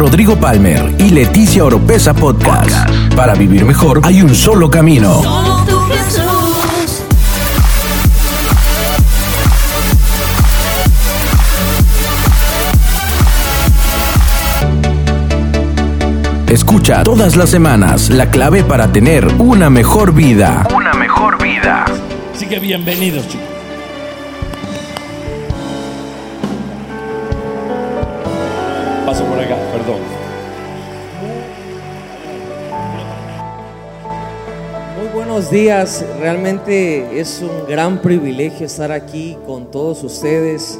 Rodrigo Palmer y Leticia Oropesa Podcast. Para vivir mejor hay un solo camino. Escucha todas las semanas la clave para tener una mejor vida. Una mejor vida. Así que bienvenidos, chicos. Buenos días, realmente es un gran privilegio estar aquí con todos ustedes.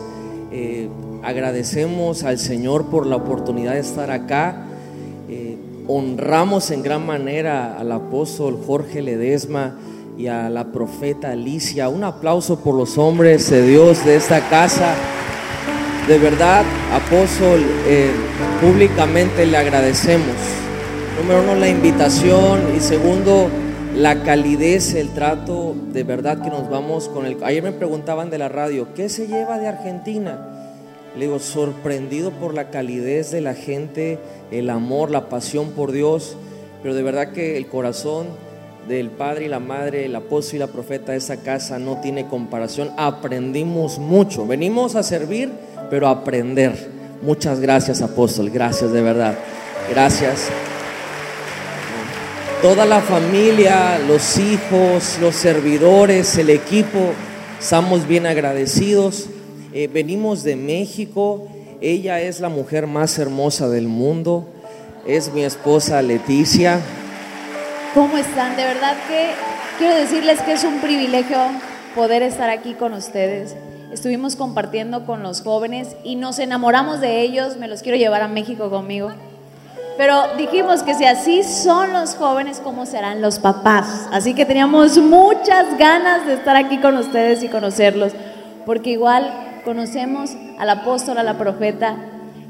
Eh, agradecemos al Señor por la oportunidad de estar acá. Eh, honramos en gran manera al apóstol Jorge Ledesma y a la profeta Alicia. Un aplauso por los hombres de Dios de esta casa. De verdad, apóstol, eh, públicamente le agradecemos. Número uno, la invitación y segundo, la calidez, el trato, de verdad que nos vamos con el... Ayer me preguntaban de la radio, ¿qué se lleva de Argentina? Le digo, sorprendido por la calidez de la gente, el amor, la pasión por Dios, pero de verdad que el corazón del padre y la madre, el apóstol y la profeta de esa casa no tiene comparación. Aprendimos mucho. Venimos a servir, pero aprender. Muchas gracias, apóstol. Gracias de verdad. Gracias. Toda la familia, los hijos, los servidores, el equipo, estamos bien agradecidos. Eh, venimos de México. Ella es la mujer más hermosa del mundo. Es mi esposa Leticia. ¿Cómo están? De verdad que quiero decirles que es un privilegio poder estar aquí con ustedes. Estuvimos compartiendo con los jóvenes y nos enamoramos de ellos. Me los quiero llevar a México conmigo. Pero dijimos que si así son los jóvenes, ¿cómo serán los papás? Así que teníamos muchas ganas de estar aquí con ustedes y conocerlos. Porque igual conocemos al apóstol, a la profeta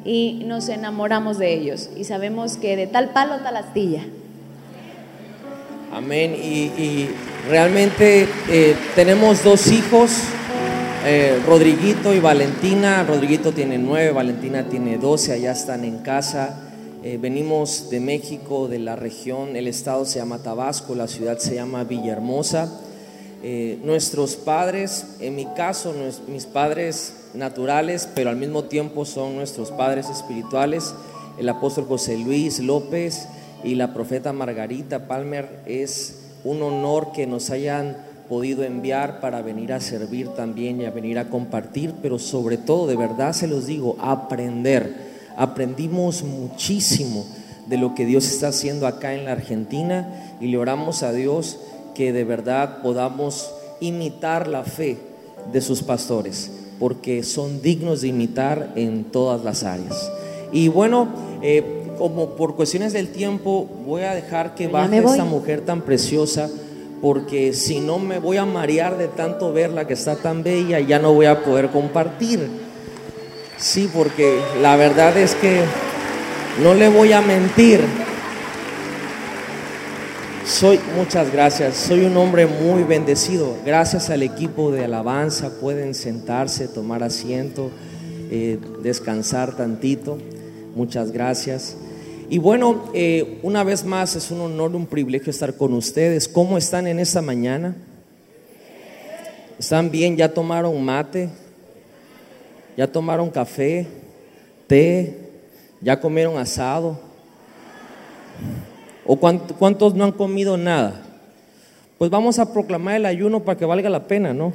y nos enamoramos de ellos. Y sabemos que de tal palo, tal astilla. Amén. Y, y realmente eh, tenemos dos hijos, eh, Rodriguito y Valentina. Rodriguito tiene nueve, Valentina tiene doce, allá están en casa. Eh, venimos de México, de la región, el estado se llama Tabasco, la ciudad se llama Villahermosa. Eh, nuestros padres, en mi caso, mis padres naturales, pero al mismo tiempo son nuestros padres espirituales, el apóstol José Luis López y la profeta Margarita Palmer, es un honor que nos hayan podido enviar para venir a servir también y a venir a compartir, pero sobre todo, de verdad se los digo, aprender. Aprendimos muchísimo de lo que Dios está haciendo acá en la Argentina y le oramos a Dios que de verdad podamos imitar la fe de sus pastores, porque son dignos de imitar en todas las áreas. Y bueno, eh, como por cuestiones del tiempo, voy a dejar que baje esta mujer tan preciosa, porque si no me voy a marear de tanto verla que está tan bella, ya no voy a poder compartir. Sí, porque la verdad es que no le voy a mentir. Soy, muchas gracias, soy un hombre muy bendecido. Gracias al equipo de alabanza pueden sentarse, tomar asiento, eh, descansar tantito. Muchas gracias. Y bueno, eh, una vez más es un honor, un privilegio estar con ustedes. ¿Cómo están en esta mañana? ¿Están bien? ¿Ya tomaron mate? ¿Ya tomaron café? ¿Té? ¿Ya comieron asado? ¿O cuánt- cuántos no han comido nada? Pues vamos a proclamar el ayuno para que valga la pena, ¿no?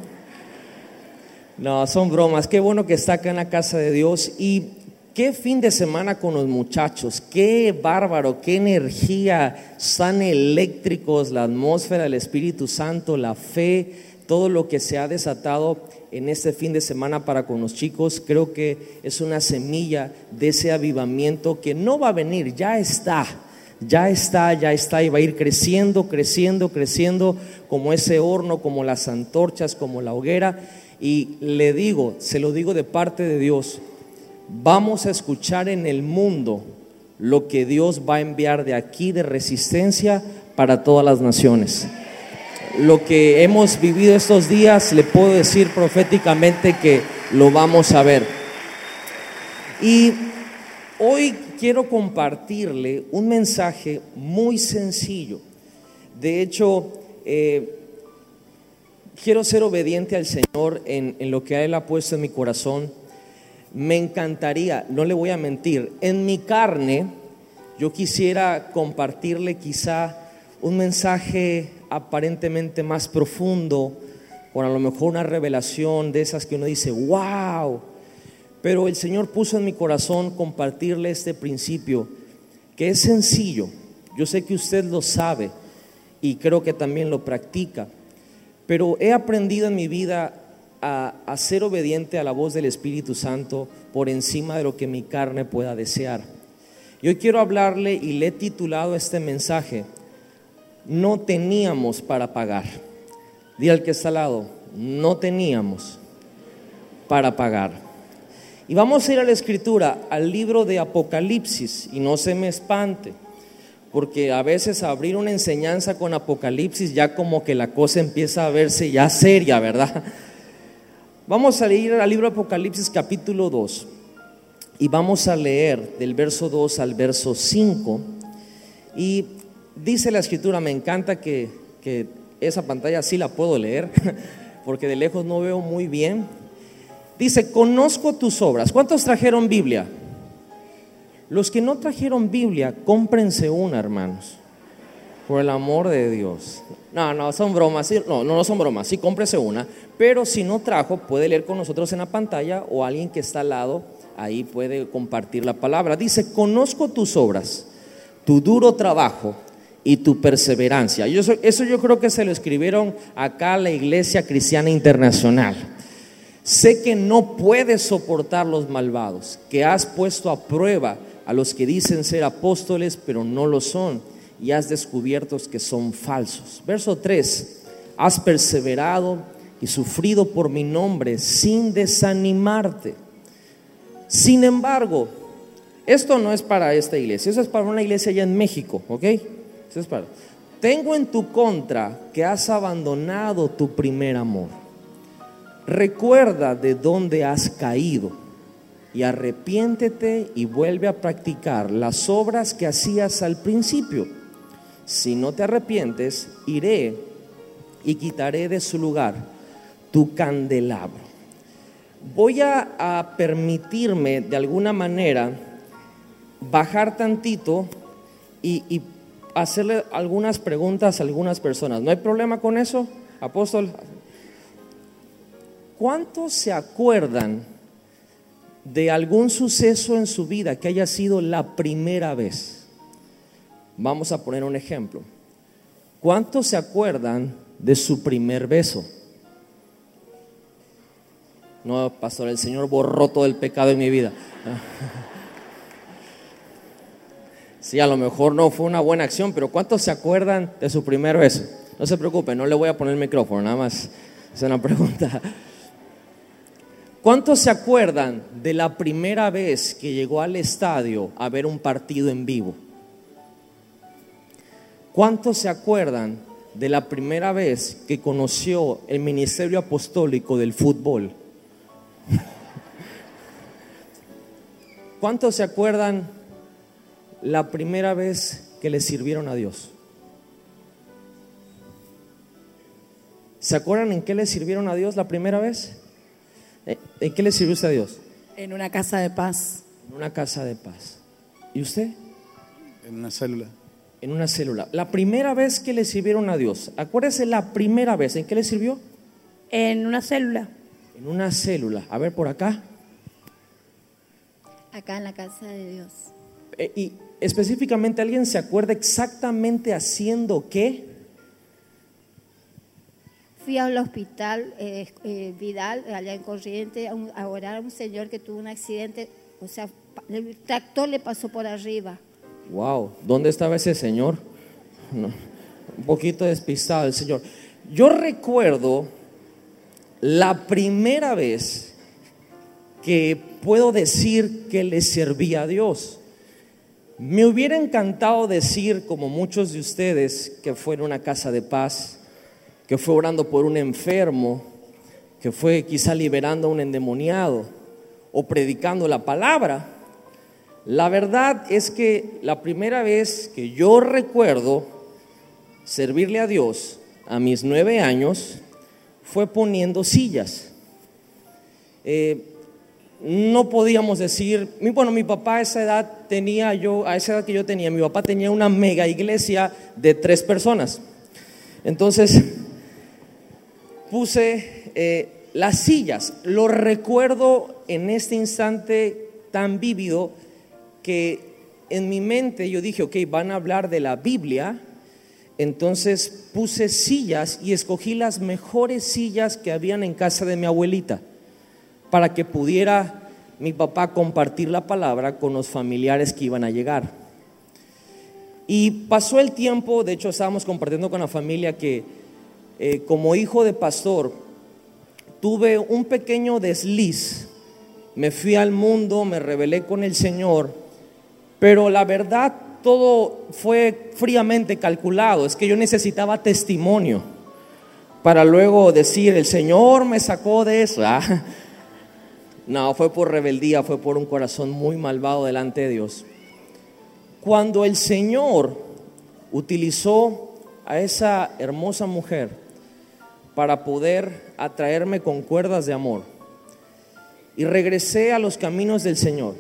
No, son bromas. Qué bueno que está acá en la casa de Dios. Y qué fin de semana con los muchachos. Qué bárbaro, qué energía. Están eléctricos, la atmósfera, el Espíritu Santo, la fe, todo lo que se ha desatado en este fin de semana para con los chicos. Creo que es una semilla de ese avivamiento que no va a venir, ya está. Ya está, ya está y va a ir creciendo, creciendo, creciendo como ese horno, como las antorchas, como la hoguera. Y le digo, se lo digo de parte de Dios, vamos a escuchar en el mundo lo que Dios va a enviar de aquí de resistencia para todas las naciones. Lo que hemos vivido estos días, le puedo decir proféticamente que lo vamos a ver. Y Hoy quiero compartirle un mensaje muy sencillo. De hecho, eh, quiero ser obediente al Señor en, en lo que Él ha puesto en mi corazón. Me encantaría, no le voy a mentir, en mi carne yo quisiera compartirle quizá un mensaje aparentemente más profundo, o a lo mejor una revelación de esas que uno dice, wow. Pero el Señor puso en mi corazón compartirle este principio, que es sencillo. Yo sé que usted lo sabe y creo que también lo practica, pero he aprendido en mi vida a, a ser obediente a la voz del Espíritu Santo por encima de lo que mi carne pueda desear. Y hoy quiero hablarle y le he titulado este mensaje, no teníamos para pagar. Dí al que está al lado, no teníamos para pagar. Y vamos a ir a la escritura, al libro de Apocalipsis, y no se me espante, porque a veces abrir una enseñanza con Apocalipsis ya como que la cosa empieza a verse ya seria, ¿verdad? Vamos a ir al libro de Apocalipsis capítulo 2 y vamos a leer del verso 2 al verso 5 y dice la escritura, me encanta que, que esa pantalla sí la puedo leer, porque de lejos no veo muy bien. Dice, conozco tus obras. ¿Cuántos trajeron Biblia? Los que no trajeron Biblia, cómprense una, hermanos. Por el amor de Dios. No, no, son bromas. No, no, no son bromas. Sí, cómprese una. Pero si no trajo, puede leer con nosotros en la pantalla o alguien que está al lado, ahí puede compartir la palabra. Dice, conozco tus obras, tu duro trabajo y tu perseverancia. Eso, yo creo que se lo escribieron acá a la Iglesia Cristiana Internacional. Sé que no puedes soportar los malvados, que has puesto a prueba a los que dicen ser apóstoles, pero no lo son, y has descubierto que son falsos. Verso 3, has perseverado y sufrido por mi nombre sin desanimarte. Sin embargo, esto no es para esta iglesia, eso es para una iglesia allá en México, ¿ok? Tengo en tu contra que has abandonado tu primer amor. Recuerda de dónde has caído y arrepiéntete y vuelve a practicar las obras que hacías al principio. Si no te arrepientes, iré y quitaré de su lugar tu candelabro. Voy a, permitirme de alguna manera bajar tantito y, y hacerle algunas preguntas a algunas personas. ¿No hay problema con eso, apóstol? ¿Cuántos se acuerdan de algún suceso en su vida que haya sido la primera vez? Vamos a poner un ejemplo. ¿Cuántos se acuerdan de su primer beso? No, pastor, el Señor borró todo el pecado en mi vida. Sí, a lo mejor no fue una buena acción, pero ¿cuántos se acuerdan de su primer beso? No se preocupe, no le voy a poner el micrófono, nada más es una pregunta. ¿Cuántos se acuerdan de la primera vez que llegó al estadio a ver un partido en vivo? ¿Cuántos se acuerdan de la primera vez que conoció el ministerio apostólico del fútbol? ¿Cuántos se acuerdan la primera vez que le sirvieron a Dios? ¿Se acuerdan en qué le sirvieron a Dios la primera vez? ¿En qué le sirvió usted a Dios? En una casa de paz. En una casa de paz. ¿Y usted? En una célula. En una célula. La primera vez que le sirvieron a Dios, acuérdese la primera vez, ¿en qué le sirvió? En una célula. En una célula. A ver, por acá. Acá en la casa de Dios. Eh, y específicamente, ¿alguien se acuerda exactamente haciendo qué? Fui al hospital eh, eh, Vidal, allá en Corriente, a, un- a orar a un señor que tuvo un accidente. O sea, el tractor le pasó por arriba. Wow, ¿dónde estaba ese señor? No, un poquito despistado el señor. Yo recuerdo la primera vez que puedo decir que le serví a Dios. Me hubiera encantado decir, como muchos de ustedes, que fue en una casa de paz, que fue orando por un enfermo, que fue quizá liberando a un endemoniado o predicando la palabra. La verdad es que la primera vez que yo recuerdo servirle a Dios a mis nueve años fue poniendo sillas. Eh, no podíamos decir, bueno, mi papá a esa edad tenía yo, a esa edad que yo tenía, mi papá tenía una mega iglesia de tres personas. Entonces, puse eh, las sillas. Lo recuerdo en este instante tan vívido que en mi mente yo dije, ok, van a hablar de la Biblia. Entonces puse sillas y escogí las mejores sillas que habían en casa de mi abuelita para que pudiera mi papá compartir la palabra con los familiares que iban a llegar. Y pasó el tiempo, de hecho estábamos compartiendo con la familia que eh, como hijo de pastor tuve un pequeño desliz, me fui al mundo, me rebelé con el Señor, pero la verdad todo fue fríamente calculado, es que yo necesitaba testimonio para luego decir, el Señor me sacó de eso. Ah, No, fue por rebeldía, fue por un corazón muy malvado delante de Dios. Cuando el Señor utilizó a esa hermosa mujer para poder atraerme con cuerdas de amor y regresé a los caminos del Señor,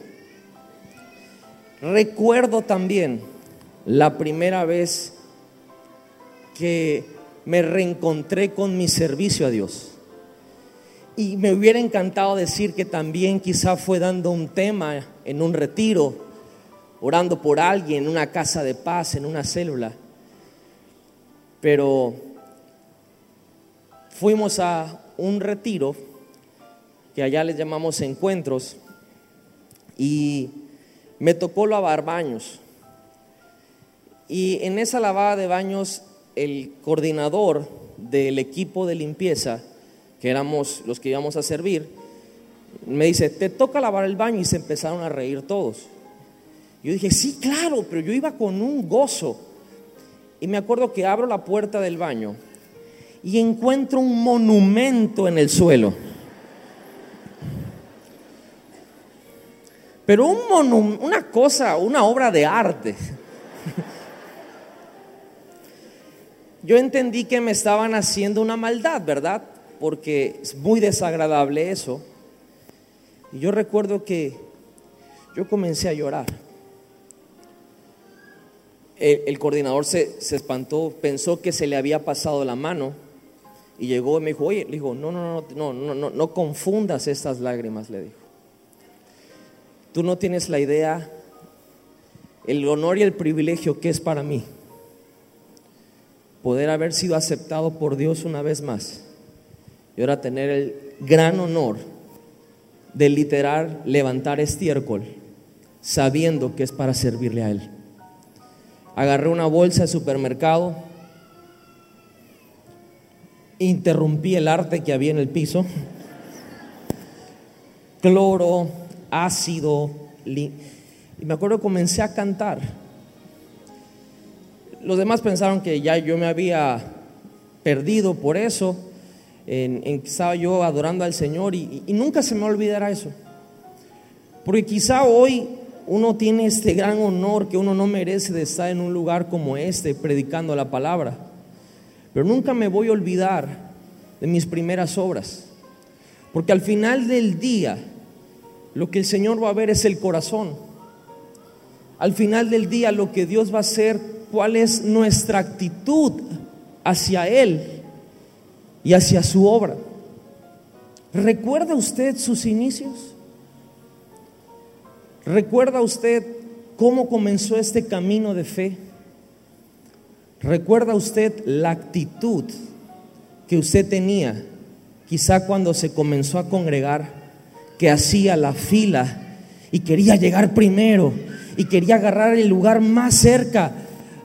recuerdo también la primera vez que me reencontré con mi servicio a Dios. Y me hubiera encantado decir que también quizá fue dando un tema en un retiro, orando por alguien, en una casa de paz, en una célula. Pero fuimos a un retiro que allá les llamamos encuentros y me tocó lavar baños. Y en esa lavada de baños el coordinador del equipo de limpieza que éramos los que íbamos a servir, me dice, te toca lavar el baño y se empezaron a reír todos. Yo dije, sí, claro, pero yo iba con un gozo. Y me acuerdo que abro la puerta del baño y encuentro un monumento en el suelo. Pero un monum- una cosa, una obra de arte. Yo entendí que me estaban haciendo una maldad, ¿verdad? Porque es muy desagradable eso. Y yo recuerdo que yo comencé a llorar. El, coordinador se, se espantó, pensó que se le había pasado la mano y llegó y me dijo, oye, le dijo, no, no, no, no, no, no, no confundas estas lágrimas, le dijo. Tú no tienes la idea, el honor y el privilegio que es para mí poder haber sido aceptado por Dios una vez más y ahora tener el gran honor de literal levantar estiércol sabiendo que es para servirle a Él. Agarré una bolsa de supermercado, interrumpí el arte que había en el piso, cloro, ácido, y me acuerdo que comencé a cantar. Los demás pensaron que ya yo me había perdido por eso, en, estaba yo adorando al Señor y, y nunca se me olvidará eso. Porque quizá hoy uno tiene este gran honor que uno no merece de estar en un lugar como este predicando la palabra. Pero nunca me voy a olvidar de mis primeras obras. Porque al final del día, lo que el Señor va a ver es el corazón. Al final del día, lo que Dios va a hacer, cuál es nuestra actitud hacia Él y hacia su obra. ¿Recuerda usted sus inicios? ¿Recuerda usted cómo comenzó este camino de fe? ¿Recuerda usted la actitud que usted tenía quizá cuando se comenzó a congregar, que hacía la fila y quería llegar primero y quería agarrar el lugar más cerca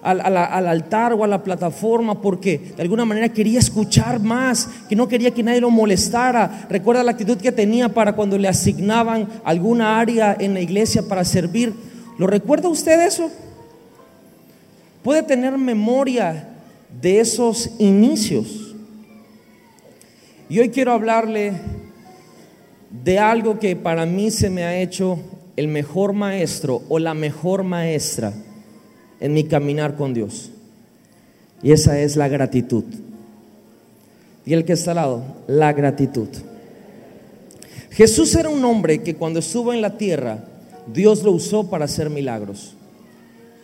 al, al altar o a la plataforma porque de alguna manera quería escuchar más, que no quería que nadie lo molestara. Recuerda la actitud que tenía para cuando le asignaban alguna área en la iglesia para servir. ¿Lo recuerda usted eso? Puede tener memoria de esos inicios. Y hoy quiero hablarle de algo que para mí se me ha hecho el mejor maestro o la mejor maestra en mi caminar con Dios. Y esa es la gratitud. Y el que está al lado, la gratitud. Jesús era un hombre que cuando estuvo en la tierra, Dios lo usó para hacer milagros.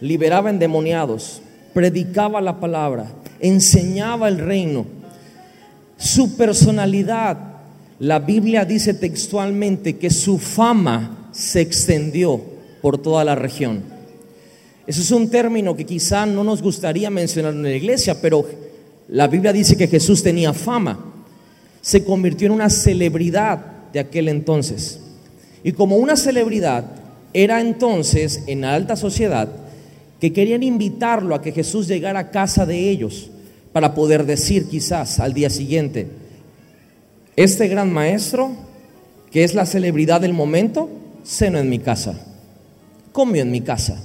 Liberaba endemoniados, predicaba la palabra, enseñaba el reino. Su personalidad, la Biblia dice textualmente que su fama se extendió por toda la región. Eso es un término que quizá no nos gustaría mencionar en la iglesia, pero la Biblia dice que Jesús tenía fama. Se convirtió en una celebridad de aquel entonces. Y como una celebridad, era entonces en la alta sociedad que querían invitarlo a que Jesús llegara a casa de ellos para poder decir quizás al día siguiente, este gran maestro, que es la celebridad del momento, cenó en mi casa, comió en mi casa.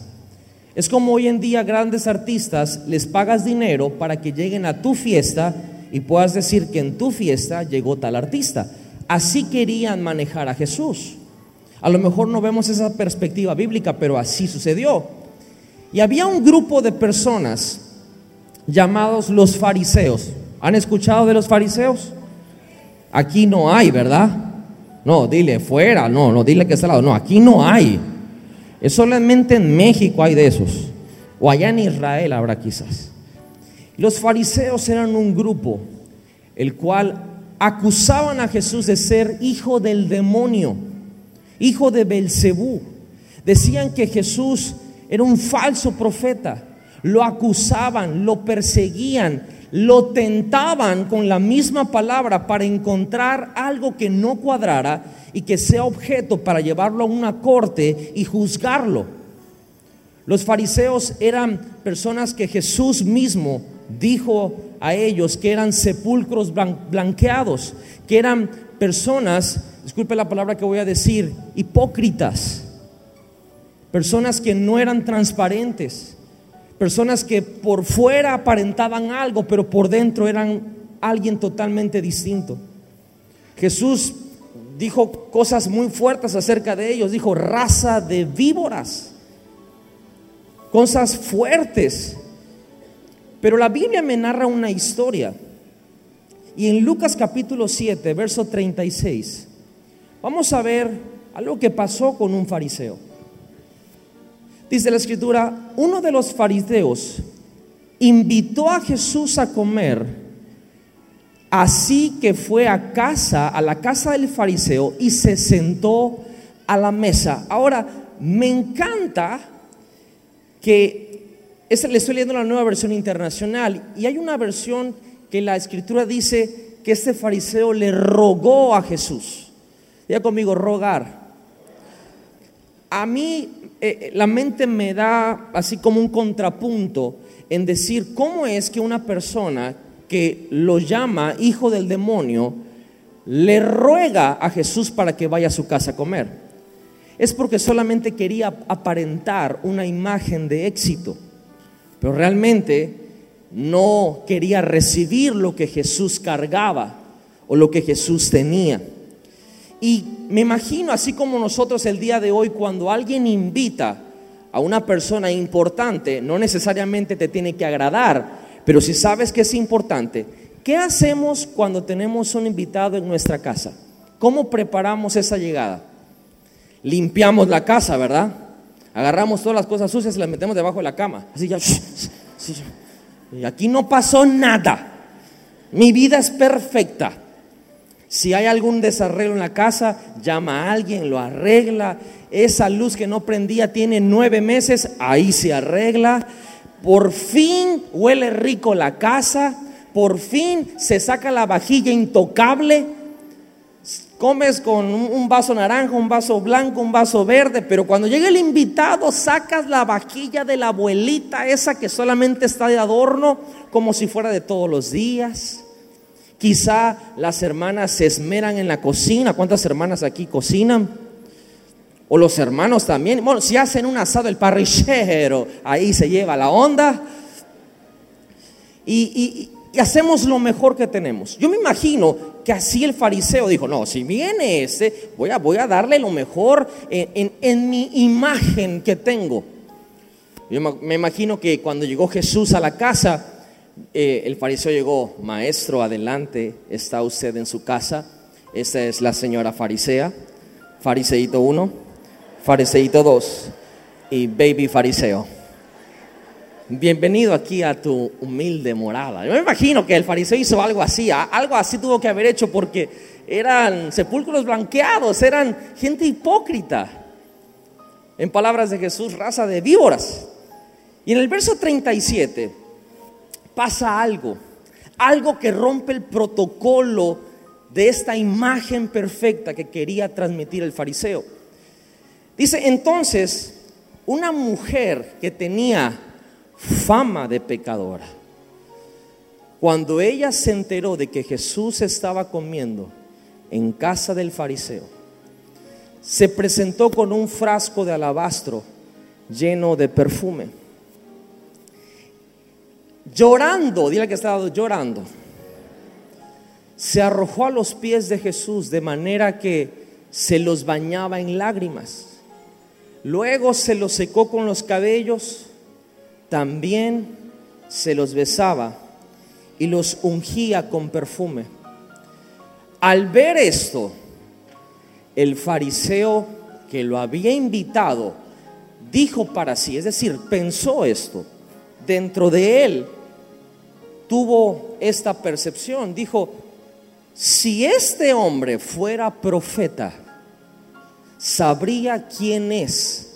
Es como hoy en día grandes artistas les pagas dinero para que lleguen a tu fiesta y puedas decir que en tu fiesta llegó tal artista. Así querían manejar a Jesús. A lo mejor no vemos esa perspectiva bíblica, pero así sucedió. Y había un grupo de personas llamados los fariseos. ¿Han escuchado de los fariseos? Aquí no hay, ¿verdad? No, dile fuera, no, no, dile que está al lado. No, aquí no hay. Es solamente en México hay de esos. O allá en Israel habrá quizás. Los fariseos eran un grupo el cual acusaban a Jesús de ser hijo del demonio, hijo de Belcebú. Decían que Jesús era un falso profeta. Lo acusaban, lo perseguían, lo tentaban con la misma palabra para encontrar algo que no cuadrara y que sea objeto para llevarlo a una corte y juzgarlo. Los fariseos eran personas que Jesús mismo dijo a ellos que eran sepulcros blanqueados, que eran personas, disculpe la palabra que voy a decir, hipócritas, personas que no eran transparentes, personas que por fuera aparentaban algo, pero por dentro eran alguien totalmente distinto. Jesús dijo cosas muy fuertes acerca de ellos, dijo raza de víboras, cosas fuertes. Pero la Biblia me narra una historia. Y en Lucas capítulo 7, verso 36, vamos a ver algo que pasó con un fariseo. Dice la escritura, uno de los fariseos invitó a Jesús a comer Así que fue a casa, a la casa del fariseo y se sentó a la mesa. Ahora, me encanta que le estoy leyendo la nueva versión internacional y hay una versión que la escritura dice que este fariseo le rogó a Jesús. Ya conmigo, rogar. A mí eh, la mente me da así como un contrapunto en decir cómo es que una persona que lo llama hijo del demonio, le ruega a Jesús para que vaya a su casa a comer. Es porque solamente quería aparentar una imagen de éxito, pero realmente no quería recibir lo que Jesús cargaba o lo que Jesús tenía. Y me imagino, así como nosotros el día de hoy, cuando alguien invita a una persona importante, no necesariamente te tiene que agradar, pero si sabes que es importante, ¿qué hacemos cuando tenemos un invitado en nuestra casa? ¿Cómo preparamos esa llegada? Limpiamos la casa, ¿verdad? Agarramos todas las cosas sucias y las metemos debajo de la cama. Así ya. Y aquí no pasó nada. Mi vida es perfecta. Si hay algún desarreglo en la casa, llama a alguien, lo arregla. Esa luz que no prendía tiene nueve meses, ahí se arregla. Por fin huele rico la casa, por fin se saca la vajilla intocable. Comes con un vaso naranja, un vaso blanco, un vaso verde, pero cuando llega el invitado sacas la vajilla de la abuelita, esa que solamente está de adorno, como si fuera de todos los días. Quizá las hermanas se esmeran en la cocina. ¿Cuántas hermanas aquí cocinan? O los hermanos también. Bueno, si hacen un asado, el parrillero ahí se lleva la onda. Y, hacemos lo mejor que tenemos. Yo me imagino que así el fariseo dijo, no, si viene ese, voy a, darle lo mejor en, mi imagen que tengo. Yo me imagino que cuando llegó Jesús a la casa, eh, el fariseo llegó, maestro, adelante, está usted en su casa. Esta es la señora farisea, fariseíto 1, fariseíto 2 y baby fariseo. Bienvenido aquí a tu humilde morada. Yo me imagino que el fariseo hizo algo así, algo así tuvo que haber hecho porque eran sepulcros blanqueados, eran gente hipócrita. En palabras de Jesús, raza de víboras. Y en el verso 37 pasa algo, algo que rompe el protocolo de esta imagen perfecta que quería transmitir el fariseo. Dice, entonces, una mujer que tenía fama de pecadora, cuando ella se enteró de que Jesús estaba comiendo en casa del fariseo, se presentó con un frasco de alabastro lleno de perfume. Llorando, dile que estaba llorando, se arrojó a los pies de Jesús de manera que se los bañaba en lágrimas. Luego se los secó con los cabellos, también se los besaba y los ungía con perfume. Al ver esto, el fariseo que lo había invitado dijo para sí, es decir, pensó esto, dentro de él tuvo esta percepción, dijo, si este hombre fuera profeta, sabría quién es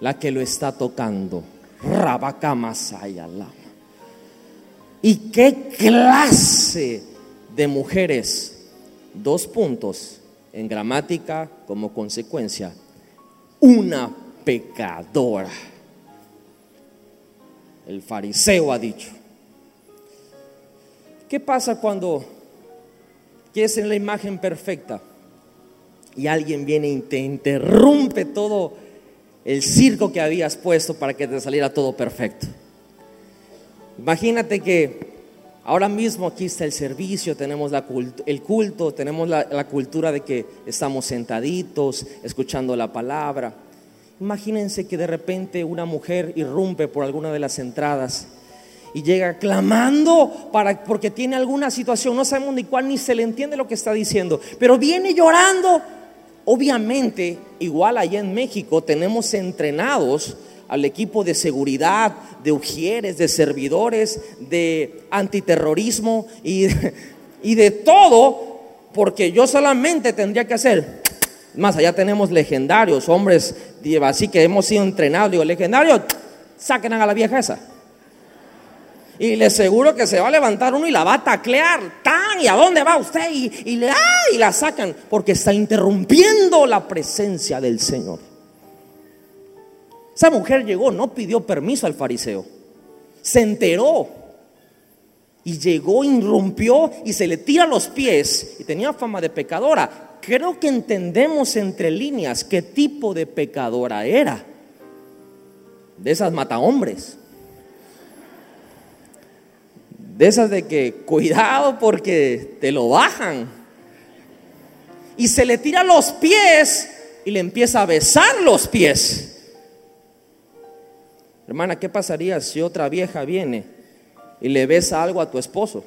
la que lo está tocando. ¿Y qué clase de mujeres? Dos puntos en gramática como consecuencia. Una pecadora. El fariseo ha dicho. ¿Qué pasa cuando quieres en la imagen perfecta y alguien viene y te interrumpe todo el circo que habías puesto para que te saliera todo perfecto? Imagínate que ahora mismo aquí está el servicio, tenemos el culto, tenemos la cultura de que estamos sentaditos, escuchando la palabra. Imagínense que de repente una mujer irrumpe por alguna de las entradas y llega clamando para, porque tiene alguna situación, no sabemos ni cuál ni se le entiende lo que está diciendo, pero viene llorando. Obviamente, igual allá en México tenemos entrenados al equipo de seguridad, de ujieres, de servidores, de antiterrorismo y, y de todo, porque yo solamente tendría que hacer, más allá tenemos legendarios, hombres, así que hemos sido entrenados, digo, legendarios, saquen a la vieja esa. Y le aseguro que se va a levantar uno y la va a taclear. ¡Tan! ¿Y a dónde va usted? Y, y le, ¡ah! y la sacan porque está interrumpiendo la presencia del Señor. Esa mujer llegó, no pidió permiso al fariseo. Se enteró. Y llegó, irrumpió y se le tira los pies. Y tenía fama de pecadora. Creo que entendemos entre líneas qué tipo de pecadora era. De esas matahombres. De esas de que cuidado porque te lo bajan. Y se le tira los pies y le empieza a besar los pies. Hermana, ¿qué pasaría si otra vieja viene y le besa algo a tu esposo?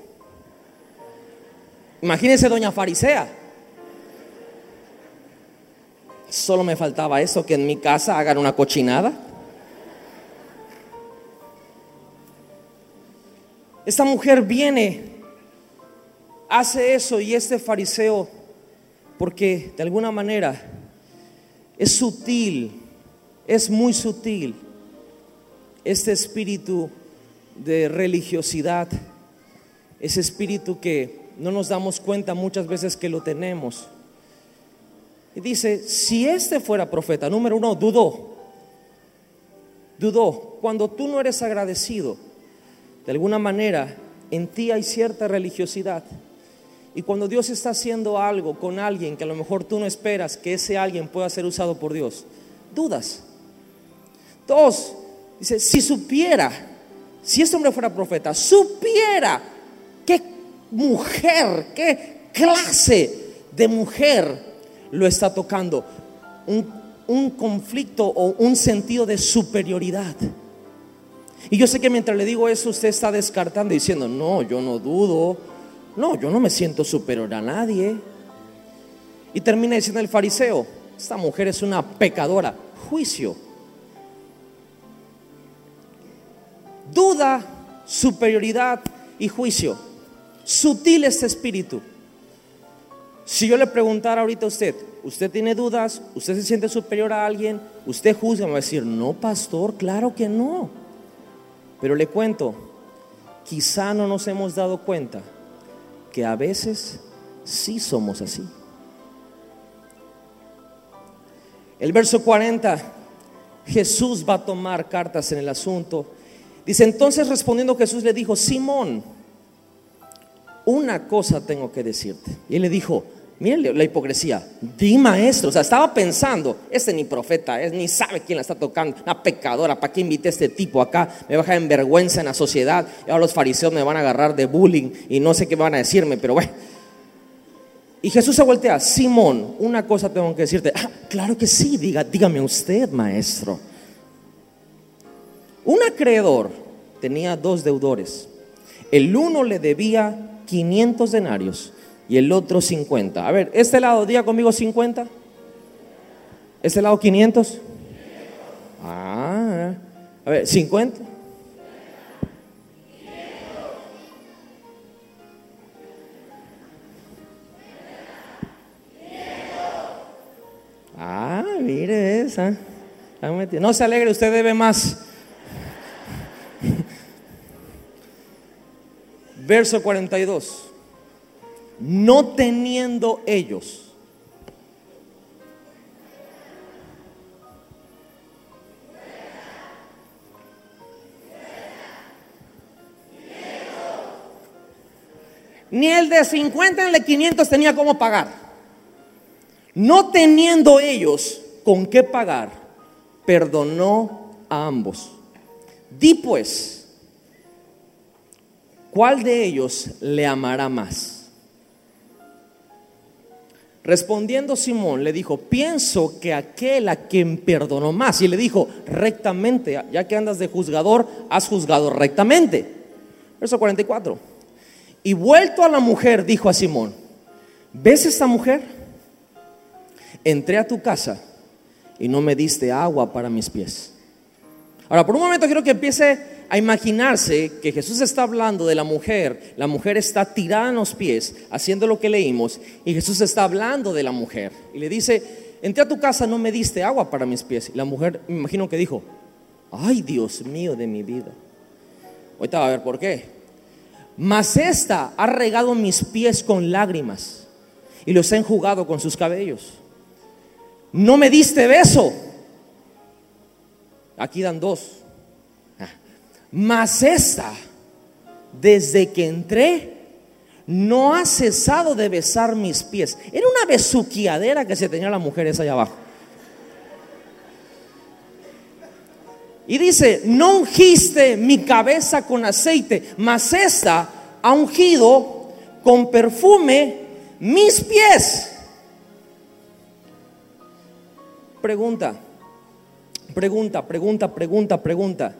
Imagínese doña farisea. Solo me faltaba eso, que en mi casa hagan una cochinada. Esta mujer viene, hace eso y este fariseo, porque de alguna manera es sutil, es muy sutil este espíritu de religiosidad, ese espíritu que no nos damos cuenta muchas veces que lo tenemos. Y dice, si este fuera profeta, número uno, dudó, dudó, cuando tú no eres agradecido, de alguna manera en ti hay cierta religiosidad. Y cuando Dios está haciendo algo con alguien que a lo mejor tú no esperas que ese alguien pueda ser usado por Dios, dudas. Dos, dice, si supiera, si este hombre fuera profeta, supiera mujer, qué clase de mujer lo está tocando. Un, un conflicto o un sentido de superioridad. Y yo sé que mientras le digo eso, usted está descartando diciendo, no, yo no dudo, no, yo no me siento superior a nadie. Y termina diciendo el fariseo, esta mujer es una pecadora, juicio. Duda, superioridad y juicio. Sutil este espíritu. Si yo le preguntara ahorita a usted, ¿usted tiene dudas? ¿Usted se siente superior a alguien? ¿Usted juzga? Me va a decir, no, pastor, claro que no. Pero le cuento, quizá no nos hemos dado cuenta que a veces sí somos así. El verso 40, Jesús va a tomar cartas en el asunto. Dice, entonces respondiendo Jesús le dijo, Simón, una cosa tengo que decirte. Y él le dijo, miren la hipocresía, di maestro, o sea, estaba pensando, este ni profeta ni sabe quién la está tocando, una pecadora, ¿para qué invité a este tipo acá? Me va a dejar en vergüenza en la sociedad, y ahora los fariseos me van a agarrar de bullying y no sé qué van a decirme, pero bueno. Y Jesús se voltea, Simón, una cosa tengo que decirte. Ah, claro que sí, diga, dígame usted, maestro. Un acreedor tenía dos deudores. El uno le debía 500 denarios y el otro 50. A ver, este lado, diga conmigo 50. Este lado 500. Ah, a ver, 50. Ah, mire esa. No se alegre, usted debe más. Verso 42. No teniendo ellos. Ni el de 50 ni el de 500 tenía cómo pagar. No teniendo ellos con qué pagar, perdonó a ambos. Di pues, ¿cuál de ellos le amará más? Respondiendo Simón le dijo, pienso que aquel a quien perdonó más. Y le dijo, rectamente, ya que andas de juzgador, has juzgado rectamente. Verso 44. Y vuelto a la mujer, dijo a Simón, ¿ves esta mujer? Entré a tu casa y no me diste agua para mis pies. Ahora, por un momento quiero que empiece a imaginarse que Jesús está hablando de la mujer, la mujer está tirada en los pies, haciendo lo que leímos, y Jesús está hablando de la mujer. Y le dice, entré a tu casa, no me diste agua para mis pies. Y la mujer, me imagino que dijo, ay Dios mío de mi vida. Ahorita va a ver por qué. Mas esta ha regado mis pies con lágrimas y los ha enjugado con sus cabellos. No me diste beso. Aquí dan dos. Mas esta, desde que entré, no ha cesado de besar mis pies. Era una besuquiadera que se tenía la mujer esa allá abajo. Y dice, no ungiste mi cabeza con aceite, mas esta ha ungido con perfume mis pies. Pregunta, pregunta, pregunta, pregunta, pregunta.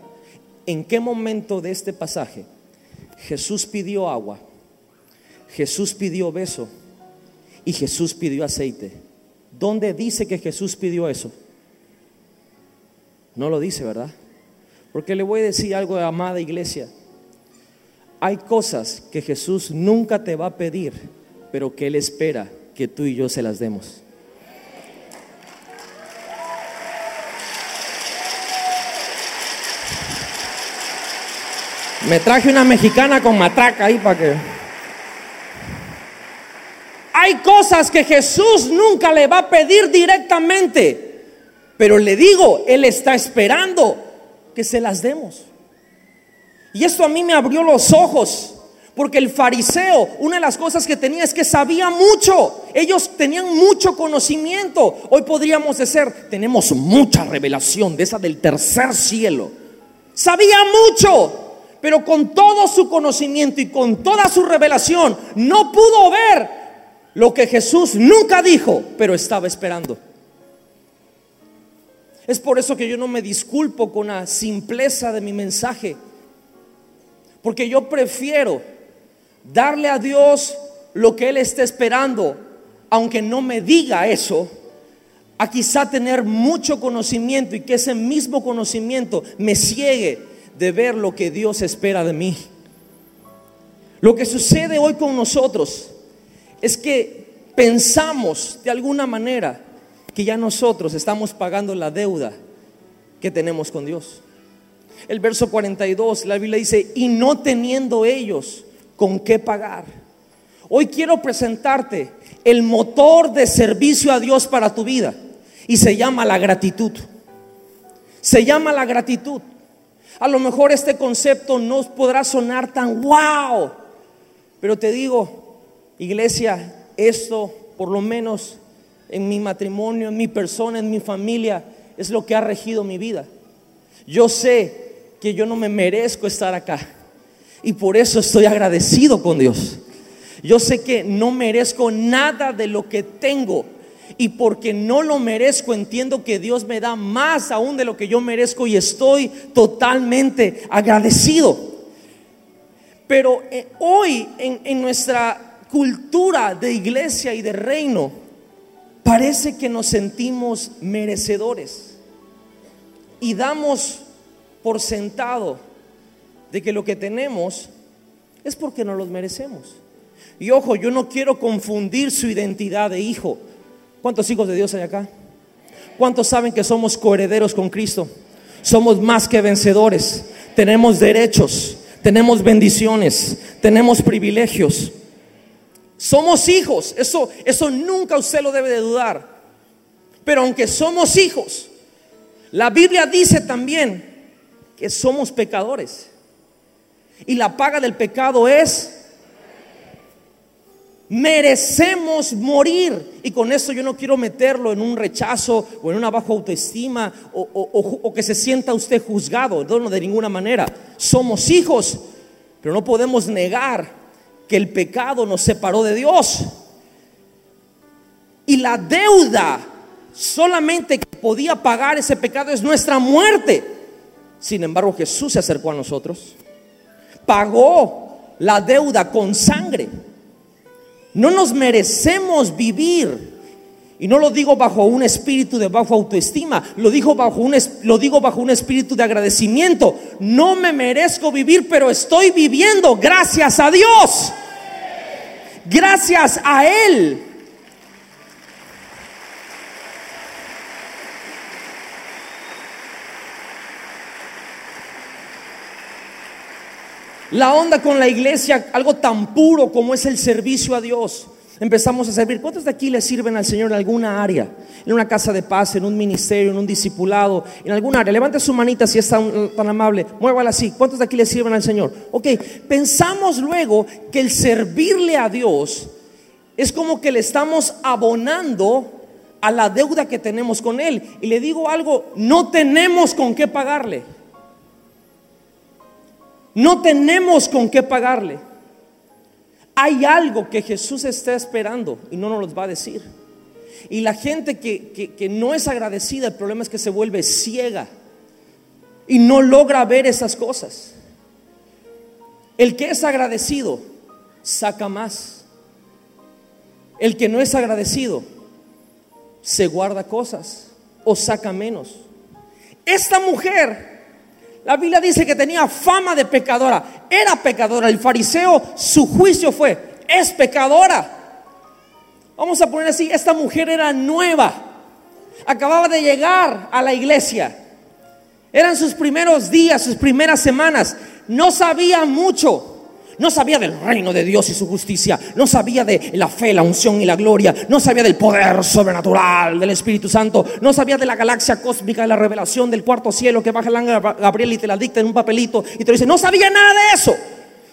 ¿En qué momento de este pasaje Jesús pidió agua, Jesús pidió beso y Jesús pidió aceite? ¿Dónde dice que Jesús pidió eso? No lo dice, ¿verdad? Porque le voy a decir algo amada iglesia. Hay cosas que Jesús nunca te va a pedir, pero que Él espera que tú y yo se las demos. Me traje una mexicana con matraca ahí para que... Hay cosas que Jesús nunca le va a pedir directamente, pero le digo, Él está esperando que se las demos. Y esto a mí me abrió los ojos, porque el fariseo, una de las cosas que tenía es que sabía mucho, ellos tenían mucho conocimiento. Hoy podríamos decir, tenemos mucha revelación de esa del tercer cielo. Sabía mucho, pero con todo su conocimiento y con toda su revelación, no pudo ver lo que Jesús nunca dijo, pero estaba esperando. Es por eso que yo no me disculpo con la simpleza de mi mensaje, porque yo prefiero darle a Dios lo que Él está esperando, aunque no me diga eso, a quizá tener mucho conocimiento y que ese mismo conocimiento me ciegue de ver lo que Dios espera de mí. Lo que sucede hoy con nosotros es que pensamos de alguna manera que ya nosotros estamos pagando la deuda que tenemos con Dios. El verso 42, la Biblia dice, y no teniendo ellos con qué pagar. Hoy quiero presentarte el motor de servicio a Dios para tu vida y se llama la gratitud. Se llama la gratitud. A lo mejor este concepto no podrá sonar tan wow, pero te digo, iglesia, esto por lo menos en mi matrimonio, en mi persona, en mi familia, es lo que ha regido mi vida. Yo sé que yo no me merezco estar acá y por eso estoy agradecido con Dios. Yo sé que no merezco nada de lo que tengo y porque no lo merezco, entiendo que Dios me da más aún de lo que yo merezco y estoy totalmente agradecido. Pero eh, hoy en, nuestra cultura de iglesia y de reino, parece que nos sentimos merecedores y damos por sentado de que lo que tenemos es porque no los merecemos. Y ojo, yo no quiero confundir su identidad de hijo. ¿Cuántos hijos de Dios hay acá? ¿Cuántos saben que somos coherederos con Cristo? Somos más que vencedores. Tenemos derechos, tenemos bendiciones, tenemos privilegios. Somos hijos, eso, eso nunca usted lo debe de dudar. Pero aunque somos hijos, la Biblia dice también que somos pecadores. Y la paga del pecado es merecemos morir. Y con esto yo no quiero meterlo en un rechazo o en una baja autoestima o, o, que se sienta usted juzgado. No, de ninguna manera. Somos hijos, pero no podemos negar que el pecado nos separó de Dios. Y la deuda solamente que podía pagar ese pecado es nuestra muerte. Sin embargo, Jesús se acercó a nosotros, pagó la deuda con sangre. No nos merecemos vivir. Y no lo digo bajo un espíritu de bajo autoestima, lo, digo bajo un, lo digo bajo un espíritu de agradecimiento. No me merezco vivir, pero estoy viviendo gracias a Dios. Gracias a Él. La onda con la iglesia, algo tan puro como es el servicio a Dios. Empezamos a servir. ¿Cuántos de aquí le sirven al Señor en alguna área? En una casa de paz, en un ministerio, en un discipulado, en alguna área. Levante su manita si es tan, tan amable. Muévala así. ¿Cuántos de aquí le sirven al Señor? Ok, pensamos luego que el servirle a Dios es como que le estamos abonando a la deuda que tenemos con Él. Y le digo algo, no tenemos con qué pagarle. No tenemos con qué pagarle. Hay algo que Jesús está esperando y no nos lo va a decir. Y la gente que, que, no es agradecida, el problema es que se vuelve ciega y no logra ver esas cosas. El que es agradecido saca más. El que no es agradecido se guarda cosas o saca menos. Esta mujer la Biblia dice que tenía fama de pecadora. Era pecadora. El fariseo, su juicio fue, es pecadora. Vamos a poner así, esta mujer era nueva. Acababa de llegar a la iglesia. Eran sus primeros días, sus primeras semanas. No sabía mucho. No sabía del reino de Dios y su justicia. No sabía de la fe, la unción y la gloria. No sabía del poder sobrenatural del Espíritu Santo. No sabía de la galaxia cósmica, de la revelación del cuarto cielo que baja el ángel Gabriel y te la dicta en un papelito y te dice. No sabía nada de eso.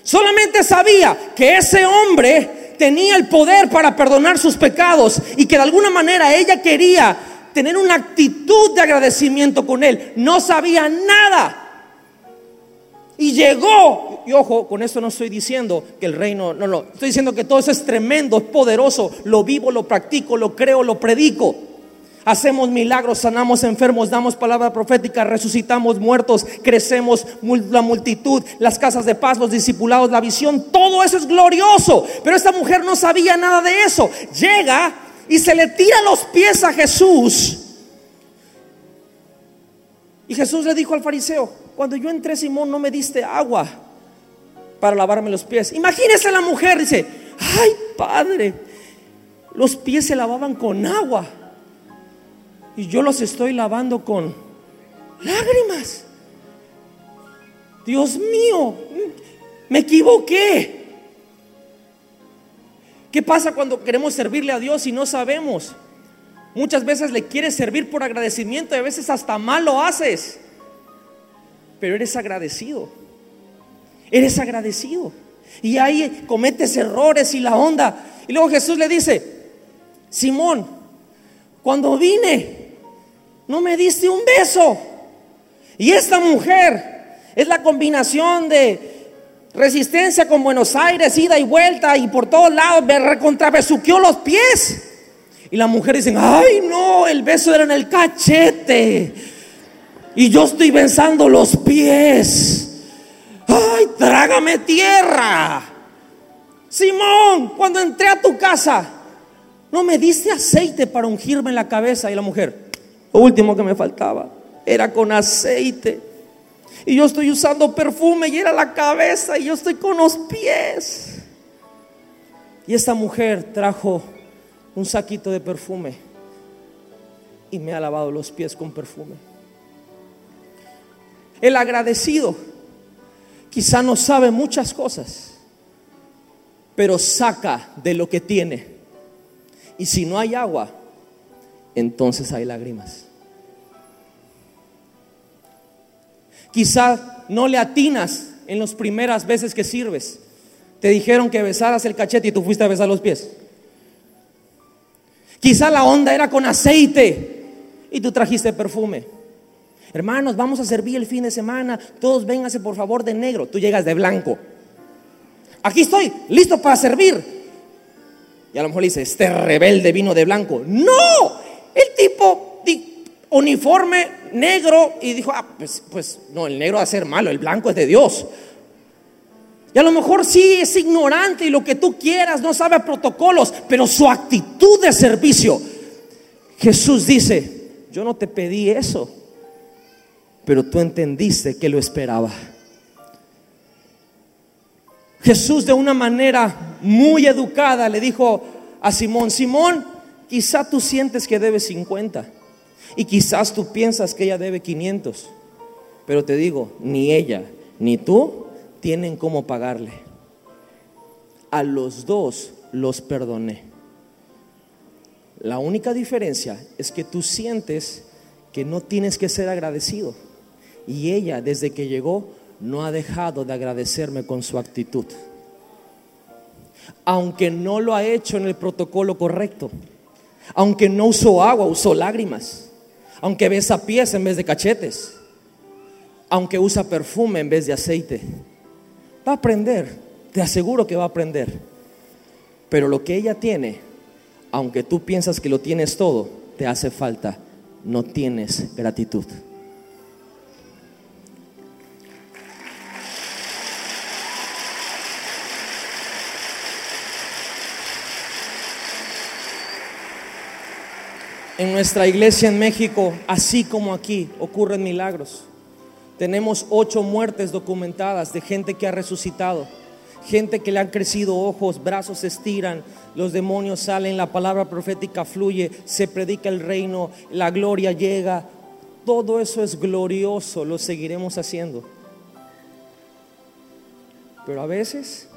Solamente sabía que ese hombre tenía el poder para perdonar sus pecados y que de alguna manera ella quería tener una actitud de agradecimiento con él. No sabía nada. Y llegó. Y ojo, con esto no estoy diciendo que el reino, no, no, estoy diciendo que todo eso es tremendo, es poderoso, lo vivo, lo practico, lo creo, lo predico. Hacemos milagros, sanamos enfermos, damos palabra profética, resucitamos muertos, crecemos la multitud, las casas de paz, los discipulados, la visión, todo eso es glorioso. Pero esta mujer no sabía nada de eso. Llega y se le tira los pies a Jesús. Y Jesús le dijo al fariseo, cuando yo entré Simón no me diste agua para lavarme los pies. Imagínese la mujer, dice, ay padre, los pies se lavaban con agua y yo los estoy lavando con lágrimas. Dios mío, me equivoqué. ¿Qué pasa cuando queremos servirle a Dios y no sabemos? Muchas veces le quieres servir por agradecimiento y a veces hasta mal lo haces. Pero eres agradecido. Eres agradecido. Y ahí cometes errores y la onda. Y luego Jesús le dice, Simón, cuando vine, no me diste un beso. Y esta mujer es la combinación de resistencia con Buenos Aires, ida y vuelta y por todos lados me recontrabesuqueó los pies. Y la mujer dice, ay no, el beso era en el cachete. Y yo estoy besando los pies. Ay, trágame tierra. Simón, cuando entré a tu casa, no me diste aceite para ungirme en la cabeza. Y la mujer, lo último que me faltaba era con aceite. Y yo estoy usando perfume y era la cabeza y yo estoy con los pies. Y esta mujer trajo un saquito de perfume y me ha lavado los pies con perfume. El agradecido quizá no sabe muchas cosas, pero saca de lo que tiene. Y si no hay agua, entonces hay lágrimas. Quizá no le atinas en las primeras veces que sirves. Te dijeron que besaras el cachete y tú fuiste a besar los pies. Quizá la onda era con aceite y tú trajiste perfume. Hermanos, vamos a servir el fin de semana. Todos vénganse por favor de negro. Tú llegas de blanco. Aquí estoy, listo para servir. Y a lo mejor dice, este rebelde vino de blanco. No, el tipo di- uniforme negro y dijo, ah, pues, pues no, el negro va a ser malo, el blanco es de Dios. Y a lo mejor sí es ignorante y lo que tú quieras, no sabe protocolos, pero su actitud de servicio. Jesús dice, yo no te pedí eso, pero tú entendiste que lo esperaba. Jesús de una manera muy educada le dijo a Simón, Simón, quizá tú sientes que debes 50 y quizás tú piensas que ella debe 500, pero te digo, ni ella ni tú tienen cómo pagarle. A los dos los perdoné. La única diferencia es que tú sientes que no tienes que ser agradecido. Y ella, desde que llegó, no ha dejado de agradecerme con su actitud. Aunque no lo ha hecho en el protocolo correcto. Aunque no usó agua, usó lágrimas. Aunque besa pies en vez de cachetes. Aunque usa perfume en vez de aceite. Va a aprender, te aseguro que va a aprender. Pero lo que ella tiene, aunque tú piensas que lo tienes todo, te hace falta. No tienes gratitud. En nuestra iglesia en México, así como aquí, ocurren milagros. Tenemos ocho muertes documentadas de gente que ha resucitado, gente que le han crecido ojos, brazos se estiran, los demonios salen, la palabra profética fluye, se predica el reino, la gloria llega. Todo eso es glorioso, lo seguiremos haciendo. Pero a veces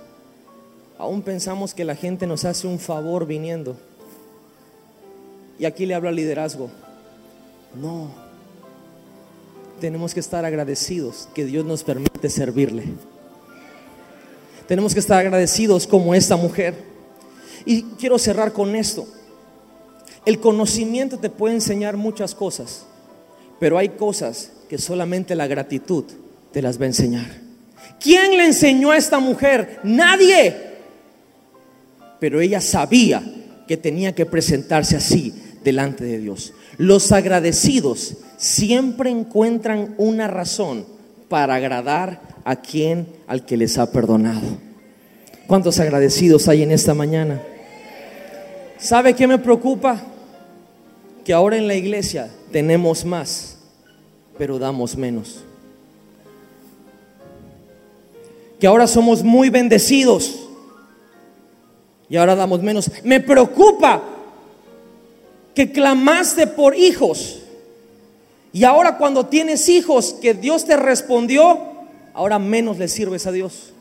aún pensamos que la gente nos hace un favor viniendo. Y aquí le hablo al liderazgo. No. Tenemos que estar agradecidos que Dios nos permite servirle. Tenemos que estar agradecidos como esta mujer. Y quiero cerrar con esto. El conocimiento te puede enseñar muchas cosas, pero hay cosas que solamente la gratitud te las va a enseñar. ¿Quién le enseñó a esta mujer? Nadie. Pero ella sabía que tenía que presentarse así delante de Dios. Los agradecidos siempre encuentran una razón para agradar a quien al que les ha perdonado. ¿Cuántos agradecidos hay en esta mañana? ¿Sabe qué me preocupa? Que ahora en la iglesia tenemos más, pero damos menos. Que ahora somos muy bendecidos y ahora damos menos. Me preocupa que clamaste por hijos y ahora cuando tienes hijos que Dios te respondió, ahora menos le sirves a Dios.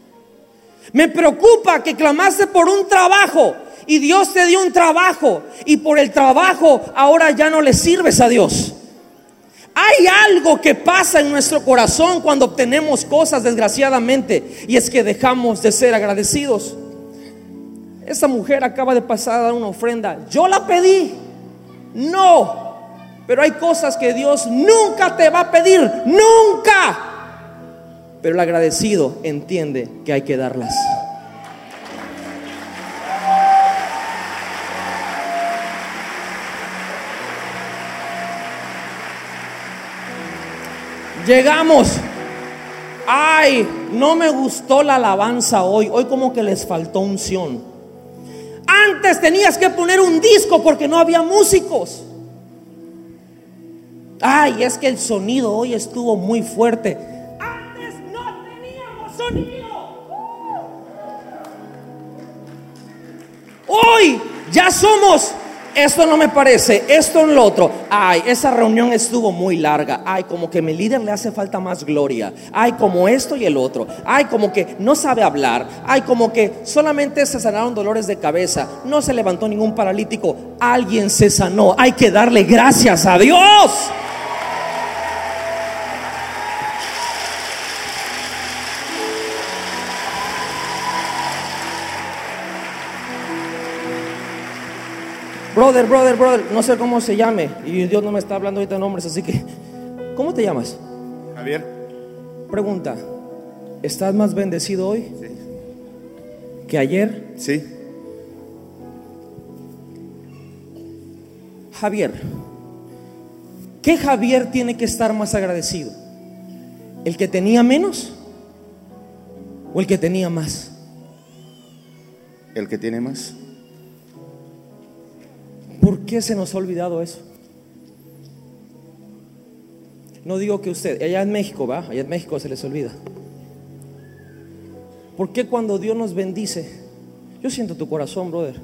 Me preocupa que clamaste por un trabajo y Dios te dio un trabajo y por el trabajo ahora ya no le sirves a Dios. Hay algo que pasa en nuestro corazón cuando obtenemos cosas, desgraciadamente, y es que dejamos de ser agradecidos. Esta mujer acaba de pasar a dar una ofrenda. Yo la pedí. No. Pero hay cosas que Dios nunca te va a pedir. Nunca. Pero el agradecido entiende que hay que darlas. Llegamos. Ay, no me gustó la alabanza hoy. Hoy como que les faltó unción. Antes tenías que poner un disco porque no había músicos. Ay, es que el sonido hoy estuvo muy fuerte. Antes no teníamos sonido. Hoy ya somos esto no me parece, esto en lo otro. Ay, esa reunión estuvo muy larga. Ay, como que mi líder le hace falta más gloria. Ay, como esto y el otro. Ay, como que no sabe hablar. Ay, como que solamente se sanaron dolores de cabeza. No se levantó ningún paralítico. Alguien se sanó. Hay que darle gracias a Dios. Brother, brother, brother, no sé cómo se llame. Y Dios no me está hablando ahorita de nombres, así que. ¿Cómo te llamas? Javier. Pregunta: ¿estás más bendecido hoy Sí. que ayer? Sí. Javier. ¿Qué Javier tiene que estar más agradecido? ¿El que tenía menos o el que tenía más? El que tiene más. ¿Por qué se nos ha olvidado eso? No digo que usted, allá en México, va, allá en México se les olvida. ¿Por qué cuando Dios nos bendice? Yo siento tu corazón, brother.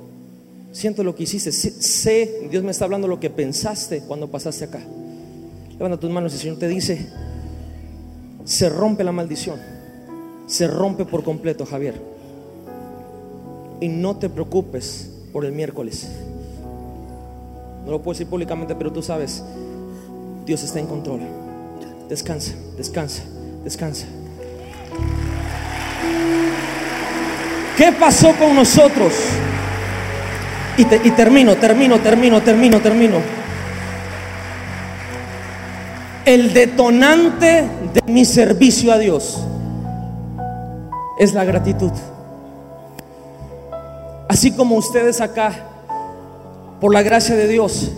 Siento lo que hiciste. Sé, Dios me está hablando lo que pensaste cuando pasaste acá. Levanta tus manos y el Señor te dice, se rompe la maldición. Se rompe por completo, Javier. Y no te preocupes por el miércoles. No lo puedo decir públicamente, pero tú sabes, Dios está en control. Descansa, descansa, descansa. ¿Qué pasó con nosotros? Y, y termino, termino, termino, termino, termino. El detonante de mi servicio a Dios es la gratitud. Así como ustedes acá por la gracia de Dios,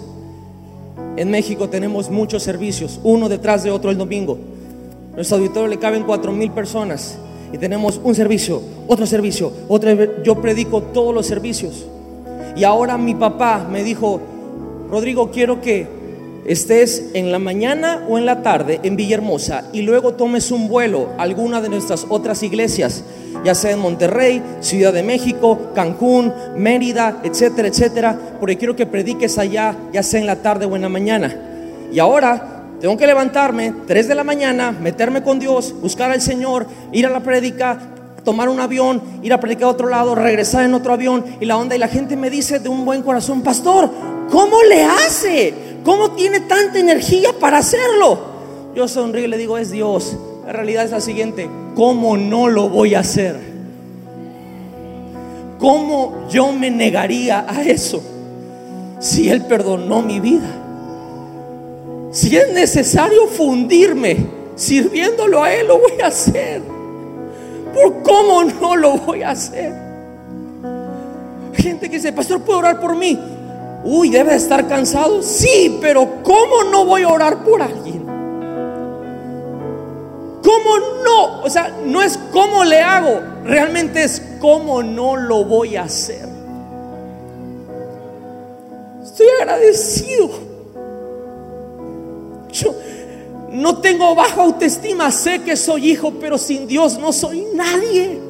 en México tenemos muchos servicios, uno detrás de otro el domingo. Nuestro auditorio le caben cuatro mil personas y tenemos un servicio, otro servicio, otro. Yo predico todos los servicios. Y ahora mi papá me dijo, Rodrigo, quiero que estés en la mañana o en la tarde en Villahermosa y luego tomes un vuelo a alguna de nuestras otras iglesias, ya sea en Monterrey, Ciudad de México, Cancún, Mérida, etcétera, etcétera, porque quiero que prediques allá, ya sea en la tarde o en la mañana. Y ahora tengo que levantarme 3 de la mañana, meterme con Dios, buscar al Señor, ir a la prédica, tomar un avión, ir a predicar a otro lado, regresar en otro avión y la onda y la gente me dice de un buen corazón, pastor, ¿cómo le hace? ¿Cómo tiene tanta energía para hacerlo? Yo sonrío y le digo, es Dios. La realidad es la siguiente, ¿cómo no lo voy a hacer? ¿Cómo yo me negaría a eso si Él perdonó mi vida? Si es necesario fundirme sirviéndolo a Él, lo voy a hacer. ¿Por cómo no lo voy a hacer? Gente que dice, pastor, ¿puedo orar por mí? Uy, debe de estar cansado. Sí, pero ¿cómo no voy a orar por alguien? ¿Cómo no? O sea, no es cómo le hago, realmente es cómo no lo voy a hacer. Estoy agradecido. Yo no tengo baja autoestima, sé que soy hijo, pero sin Dios no soy nadie.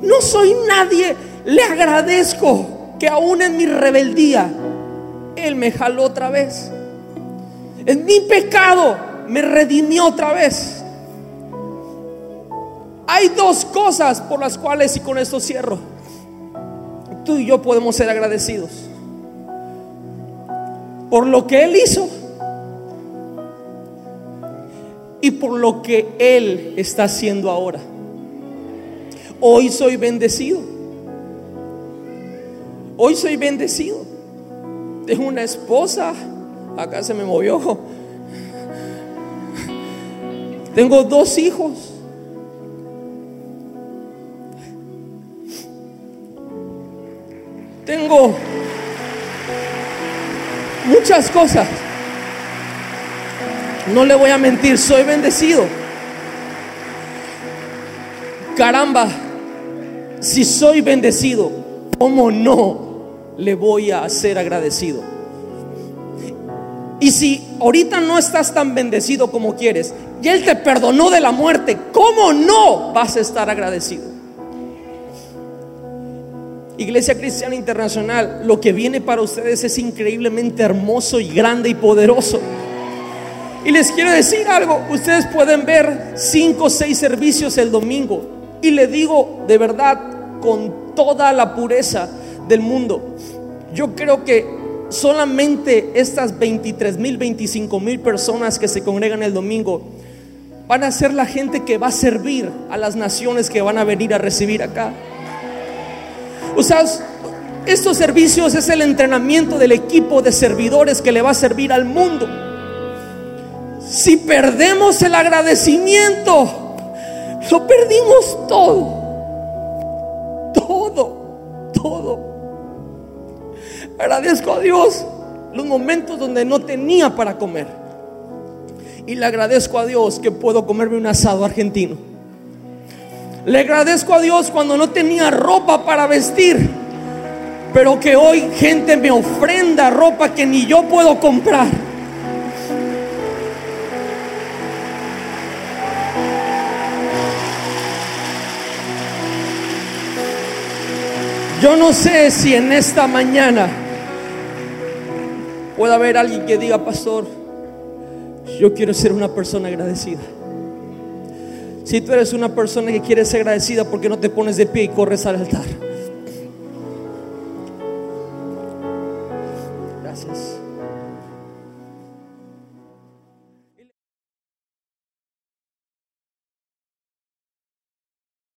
No soy nadie. Le agradezco que aún en mi rebeldía, Él me jaló otra vez. En mi pecado me redimió otra vez. Hay dos cosas por las cuales, y con esto cierro, tú y yo podemos ser agradecidos. Por lo que Él hizo y por lo que Él está haciendo ahora. Hoy soy bendecido. Hoy soy bendecido. Tengo una esposa. Acá se me movió. Tengo dos hijos. Tengo muchas cosas. No le voy a mentir, soy bendecido. Caramba, si soy bendecido, ¿cómo no le voy a ser agradecido? Y si ahorita no estás tan bendecido como quieres y Él te perdonó de la muerte, ¿cómo no vas a estar agradecido? Iglesia Cristiana Internacional, lo que viene para ustedes es increíblemente hermoso y grande y poderoso. Y les quiero decir algo, ustedes pueden ver cinco o seis servicios el domingo. Y le digo de verdad, con toda la pureza del mundo, yo creo que solamente estas 23 mil, 25 mil personas que se congregan el domingo van a ser la gente que va a servir a las naciones que van a venir a recibir acá. O sea, estos servicios es el entrenamiento del equipo de servidores que le va a servir al mundo. Si perdemos el agradecimiento, lo perdimos todo. Todo, todo. Agradezco a Dios los momentos donde no tenía para comer. Y le agradezco a Dios que puedo comerme un asado argentino. Le agradezco a Dios cuando no tenía ropa para vestir, pero que hoy gente me ofrenda ropa que ni yo puedo comprar. Yo no sé si en esta mañana puede haber alguien que diga, pastor, yo quiero ser una persona agradecida. Si tú eres una persona que quiere ser agradecida, ¿por qué no te pones de pie y corres al altar?